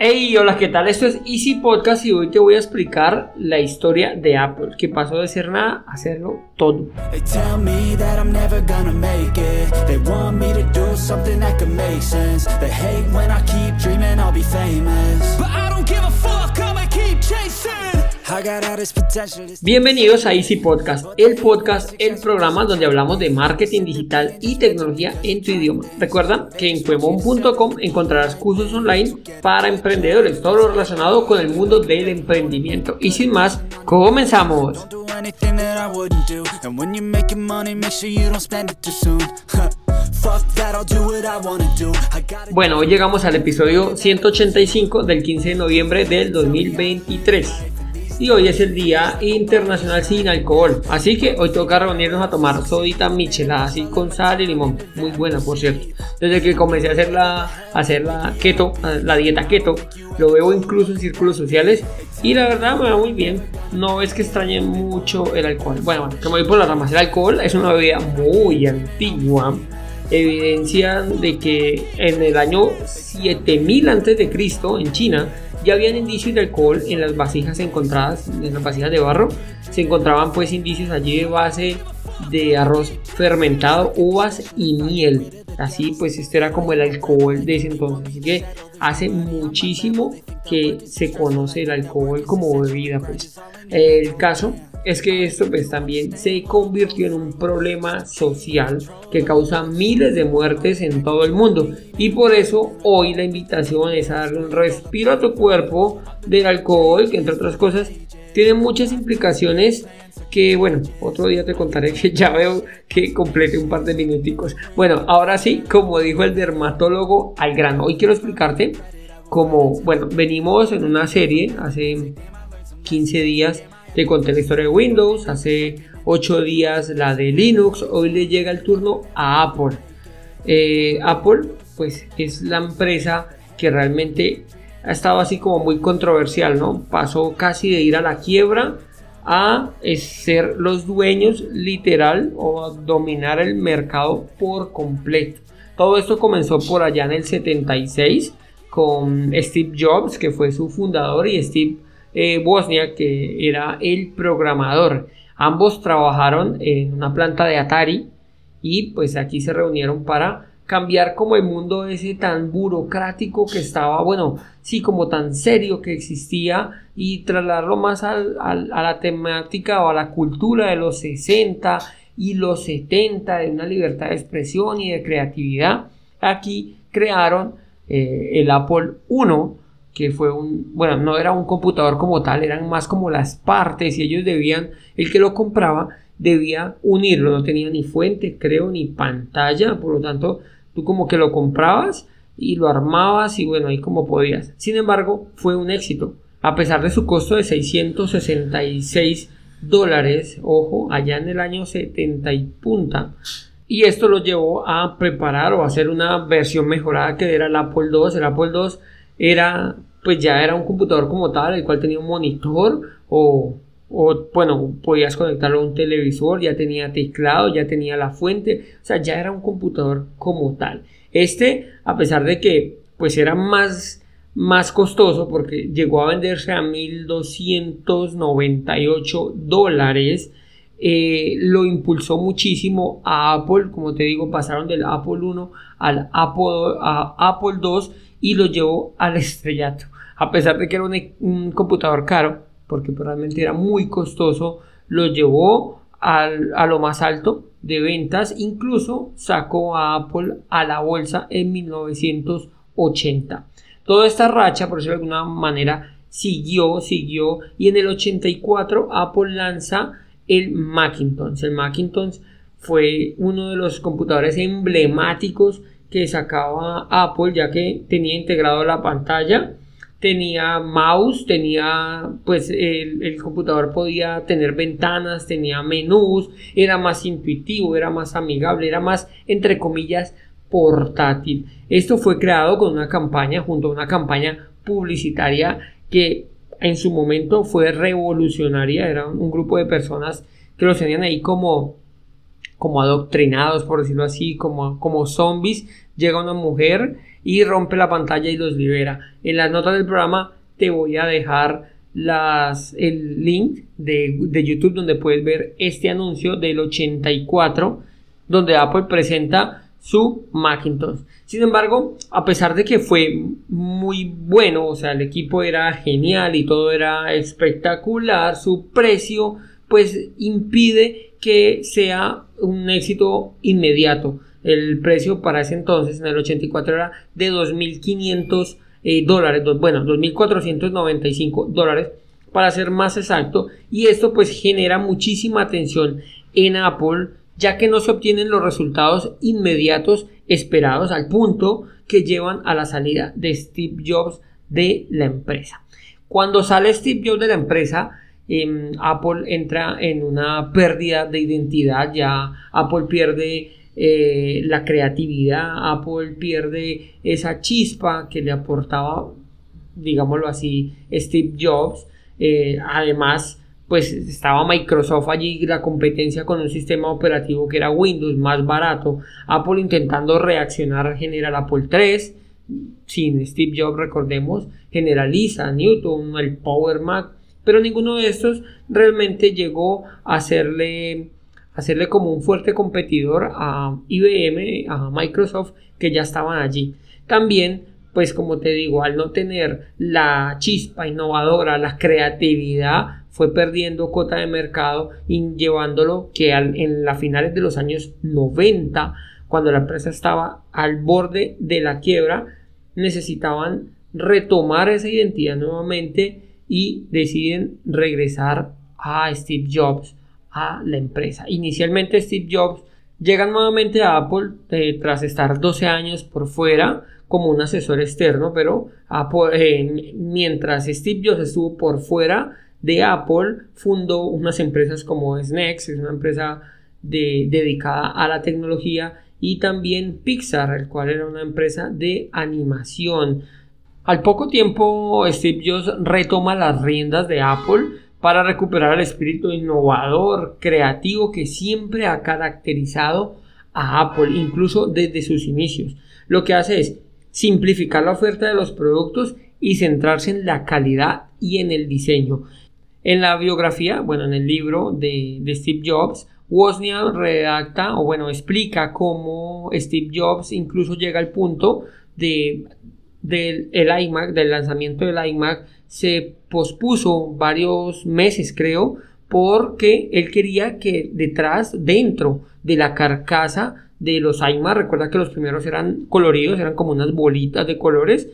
Hey, hola, ¿qué tal? Esto es Easy Podcast y hoy te voy a explicar la historia de Apple, que pasó de ser nada a hacerlo todo. Bienvenidos a Easy Podcast, el podcast, el programa donde hablamos de marketing digital y tecnología en tu idioma. Recuerda que en cuemon.com encontrarás cursos online para emprendedores, todo lo relacionado con el mundo del emprendimiento. Y sin más, comenzamos. Bueno, hoy llegamos al episodio 185 del 15 de noviembre del 2023. Y hoy es el Día Internacional sin Alcohol. Así que hoy toca reunirnos a tomar sodita michelada así con sal y limón. Muy buena, por cierto. Desde que comencé a hacer la, a hacer la keto, la dieta keto, lo veo incluso en círculos sociales. Y la verdad me va muy bien. No es que extrañe mucho el alcohol. Bueno, bueno, que me voy por las ramas. El alcohol es una bebida muy antigua evidencian de que en el año 7000 antes de Cristo en China ya habían indicios de alcohol en las vasijas encontradas en las vasijas de barro. Se encontraban pues indicios allí de base de arroz fermentado uvas y miel. Así pues este era como el alcohol de ese entonces. Así que hace muchísimo que se conoce el alcohol como bebida pues. El caso es que esto pues también se convirtió en un problema social que causa miles de muertes en todo el mundo y por eso hoy la invitación es a darle un respiro a tu cuerpo del alcohol que entre otras cosas tiene muchas implicaciones que bueno, otro día te contaré que ya veo que complete un par de minuticos. Bueno, ahora sí, como dijo el dermatólogo al grano, hoy quiero explicarte cómo, bueno, venimos en una serie hace 15 días te conté la historia de Windows, hace 8 días la de Linux, hoy le llega el turno a Apple. Eh, Apple pues es la empresa que realmente ha estado así como muy controversial, ¿no? Pasó casi de ir a la quiebra a ser los dueños literal o a dominar el mercado por completo. Todo esto comenzó por allá en el 76 con Steve Jobs, que fue su fundador, y Steve eh, Bosnia, que era el programador. Ambos trabajaron en una planta de Atari y pues aquí se reunieron para cambiar como el mundo ese tan burocrático que estaba, bueno, sí, como tan serio que existía y trasladarlo más al- a la temática o a la cultura de los 60 y los 70 de una libertad de expresión y de creatividad. Aquí crearon eh, el Apple I, que fue un, bueno, no era un computador como tal, eran más como las partes y ellos debían, el que lo compraba debía unirlo, no tenía ni fuente, creo, ni pantalla, por lo tanto, tú como que lo comprabas y lo armabas y bueno, ahí como podías. Sin embargo, fue un éxito, a pesar de su costo de 666 dólares, ojo, allá en el año 70 y punta, y esto lo llevó a preparar o a hacer una versión mejorada que era el Apple II. El Apple II era, pues ya era un computador como tal, el cual tenía un monitor o, o, bueno, podías conectarlo a un televisor, ya tenía teclado, ya tenía la fuente, o sea, ya era un computador como tal. Este, a pesar de que pues era más, más costoso porque llegó a venderse a 1298 dólares, eh, lo impulsó muchísimo a Apple, como te digo, pasaron del Apple 1 al Apple, a Apple 2 y lo llevó al estrellato. A pesar de que era un, un computador caro, porque realmente era muy costoso, lo llevó al, a lo más alto de ventas, incluso sacó a Apple a la bolsa en 1980. Toda esta racha, por decirlo de alguna manera, siguió, siguió y en el 84 Apple lanza el Macintosh. El Macintosh fue uno de los computadores emblemáticos que sacaba Apple ya que tenía integrado la pantalla tenía mouse, tenía pues el, el, computador podía tener ventanas, tenía menús, era más intuitivo, era más amigable, era más entre comillas portátil. Esto fue creado con una campaña junto a una campaña publicitaria que en su momento fue revolucionaria, era un grupo de personas que los tenían ahí como como adoctrinados, por decirlo así, como, como zombies. Llega una mujer y rompe la pantalla y los libera. En las notas del programa te voy a dejar las, el link de, YouTube donde puedes ver este anuncio del 84 donde Apple presenta su Macintosh. Sin embargo, a pesar de que fue muy bueno, o sea, el equipo era genial y todo era espectacular, su precio pues impide que sea un éxito inmediato. El precio para ese entonces, en el 84, era de 2.500 eh, dólares, bueno, 2.495 dólares para ser más exacto. Y esto pues genera muchísima atención en Apple ya que no se obtienen los resultados inmediatos esperados al punto que llevan a la salida de Steve Jobs de la empresa. Cuando sale Steve Jobs de la empresa, em, Apple entra en una pérdida de identidad, ya Apple pierde eh, la creatividad, Apple pierde esa chispa que le aportaba, digámoslo así, Steve Jobs. Eh, además, pues estaba Microsoft allí la competencia con un sistema operativo que era Windows más barato, Apple intentando reaccionar generar Apple 3 sin Steve Jobs recordemos generaliza Newton el Power Mac pero ninguno de estos realmente llegó a hacerle hacerle como un fuerte competidor a IBM a Microsoft que ya estaban allí. También pues como te digo al no tener la chispa innovadora la creatividad fue perdiendo cota de mercado y llevándolo que en las finales de los años 90, cuando la empresa estaba al borde de la quiebra, necesitaban retomar esa identidad nuevamente y deciden regresar a Steve Jobs a la empresa. Inicialmente Steve Jobs llega nuevamente a Apple eh, tras estar 12 años por fuera como un asesor externo, pero eh, mientras Steve Jobs estuvo por fuera, de Apple fundó unas empresas como Snex, es una empresa dedicada a la tecnología, y también Pixar, el cual era una empresa de animación. Al poco tiempo, Steve Jobs retoma las riendas de Apple para recuperar el espíritu innovador, creativo que siempre ha caracterizado a Apple, incluso desde sus inicios. Lo que hace es simplificar la oferta de los productos y centrarse en la calidad y en el diseño. En la biografía, bueno, en el libro de, Steve Jobs, Wozniak redacta o bueno, explica cómo Steve Jobs incluso llega al punto de del iMac, del lanzamiento del iMac, se pospuso varios meses, creo, porque él quería que detrás, dentro de la carcasa de los iMac, recuerda que los primeros eran coloridos, eran como unas bolitas de colores,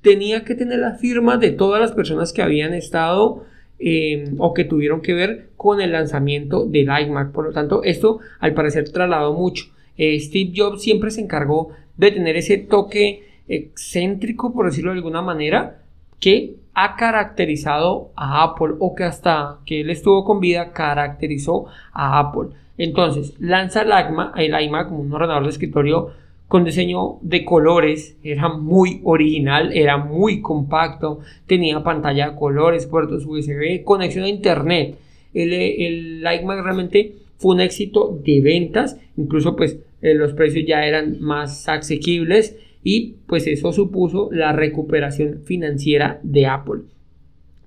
tenía que tener la firma de todas las personas que habían estado Em, o que tuvieron que ver con el lanzamiento del iMac. Por lo tanto, esto al parecer trasladó mucho. Eh, Steve Jobs siempre se encargó de tener ese toque excéntrico, por decirlo de alguna manera, que ha caracterizado a Apple o que hasta que él estuvo con vida caracterizó a Apple. Entonces, lanza el iMac, el iMac como un ordenador de escritorio con diseño de colores, era muy original, era muy compacto, tenía pantalla de colores, puertos USB, conexión a internet. El, el iMac realmente fue un éxito de ventas, incluso pues eh, los precios ya eran más asequibles y pues eso supuso la recuperación financiera de Apple.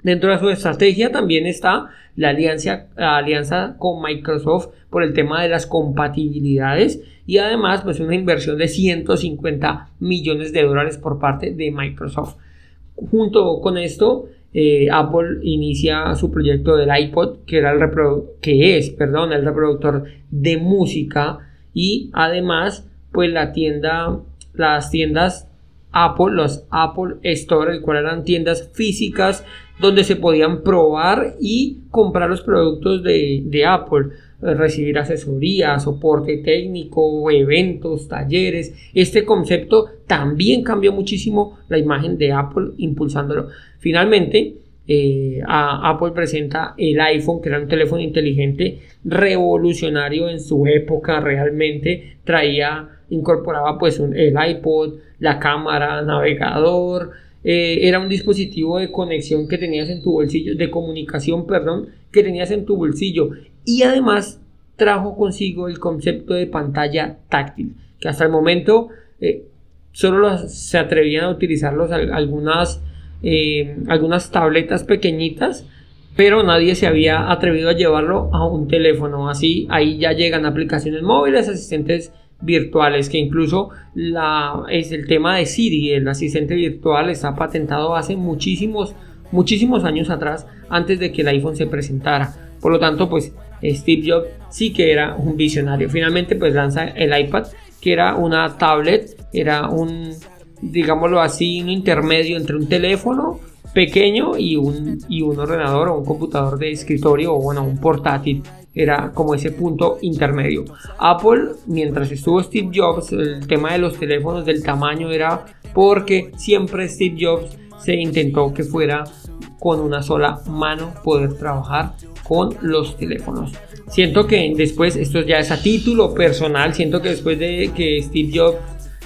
Dentro de su estrategia también está la alianza, alianza con Microsoft por el tema de las compatibilidades y además pues una inversión de 150 millones de dólares por parte de Microsoft. Junto con esto, eh, Apple inicia su proyecto del iPod, que, era el que es perdón, el reproductor de música y además pues la tienda, las tiendas Apple, los Apple Store, el cual eran tiendas físicas donde se podían probar y comprar los productos de, de Apple recibir asesoría, soporte técnico, eventos, talleres. Este concepto también cambió muchísimo la imagen de Apple impulsándolo. Finalmente, eh, Apple presenta el iPhone, que era un teléfono inteligente revolucionario en su época, realmente. Traía, incorporaba pues el iPod, la cámara, navegador, eh, era un dispositivo de conexión que tenías en tu bolsillo, de comunicación, perdón, que tenías en tu bolsillo. Y además trajo consigo el concepto de pantalla táctil, que hasta el momento eh, solo se atrevían a utilizarlos algunas, eh, algunas tabletas pequeñitas, pero nadie se había atrevido a llevarlo a un teléfono. Así, ahí ya llegan aplicaciones móviles, asistentes virtuales, que incluso es el tema de Siri, el asistente virtual, está patentado hace muchísimos, muchísimos años atrás, antes de que el iPhone se presentara. Por lo tanto, pues Steve Jobs sí que era un visionario. Finalmente, pues lanza el iPad, que era una tablet, era un, digámoslo así, un intermedio entre un teléfono pequeño y un, y un ordenador o un computador de escritorio o bueno, un portátil. Era como ese punto intermedio. Apple, mientras estuvo Steve Jobs, el tema de los teléfonos del tamaño era porque siempre Steve Jobs se intentó que fuera con una sola mano poder trabajar con los teléfonos. Siento que después, esto ya es a título personal, siento que después de que Steve Jobs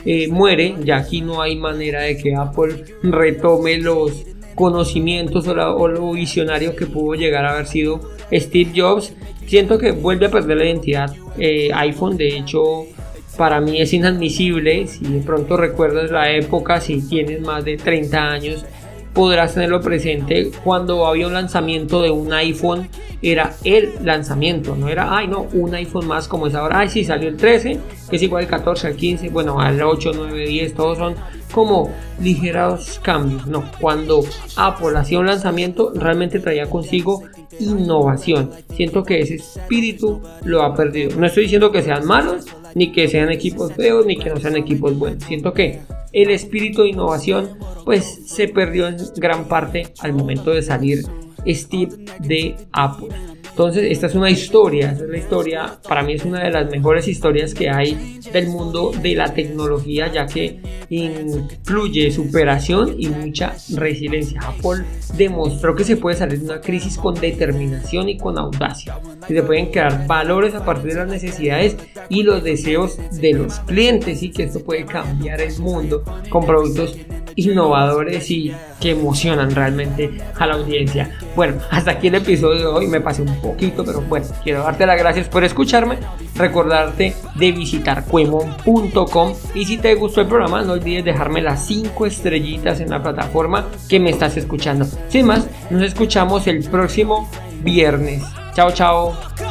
eh, muere, ya aquí no hay manera de que Apple retome los conocimientos o, lo visionario que pudo llegar a haber sido Steve Jobs. Siento que vuelve a perder la identidad eh, iPhone, de hecho para mí es inadmisible, si de pronto recuerdas la época, si tienes más de 30 años, podrás tenerlo presente cuando había un lanzamiento de un iPhone era el lanzamiento no era ay no un iPhone más como es ahora ay sí salió el 13 que es igual al 14 al 15 bueno al 8 9 10 todos son como ligeros cambios no cuando Apple hacía un lanzamiento realmente traía consigo innovación siento que ese espíritu lo ha perdido no estoy diciendo que sean malos ni que sean equipos feos ni que no sean equipos buenos siento que el espíritu de innovación pues se perdió en gran parte al momento de salir Steve de Apple. Entonces, esta es una historia, esta es la historia, para mí es una de las mejores historias que hay del mundo de la tecnología, ya que incluye superación y mucha resiliencia. Apple demostró que se puede salir de una crisis con determinación y con audacia, que se pueden crear valores a partir de las necesidades y los deseos de los clientes y que esto puede cambiar el mundo con productos innovadores y que emocionan realmente a la audiencia. Bueno, hasta aquí el episodio de hoy, me pasé un poquito, pero bueno, quiero darte las gracias por escucharme, recordarte de visitar cuemon.com y si te gustó el programa no olvides dejarme las 5 estrellitas en la plataforma que me estás escuchando. Sin más, nos escuchamos el próximo viernes. Chao, chao.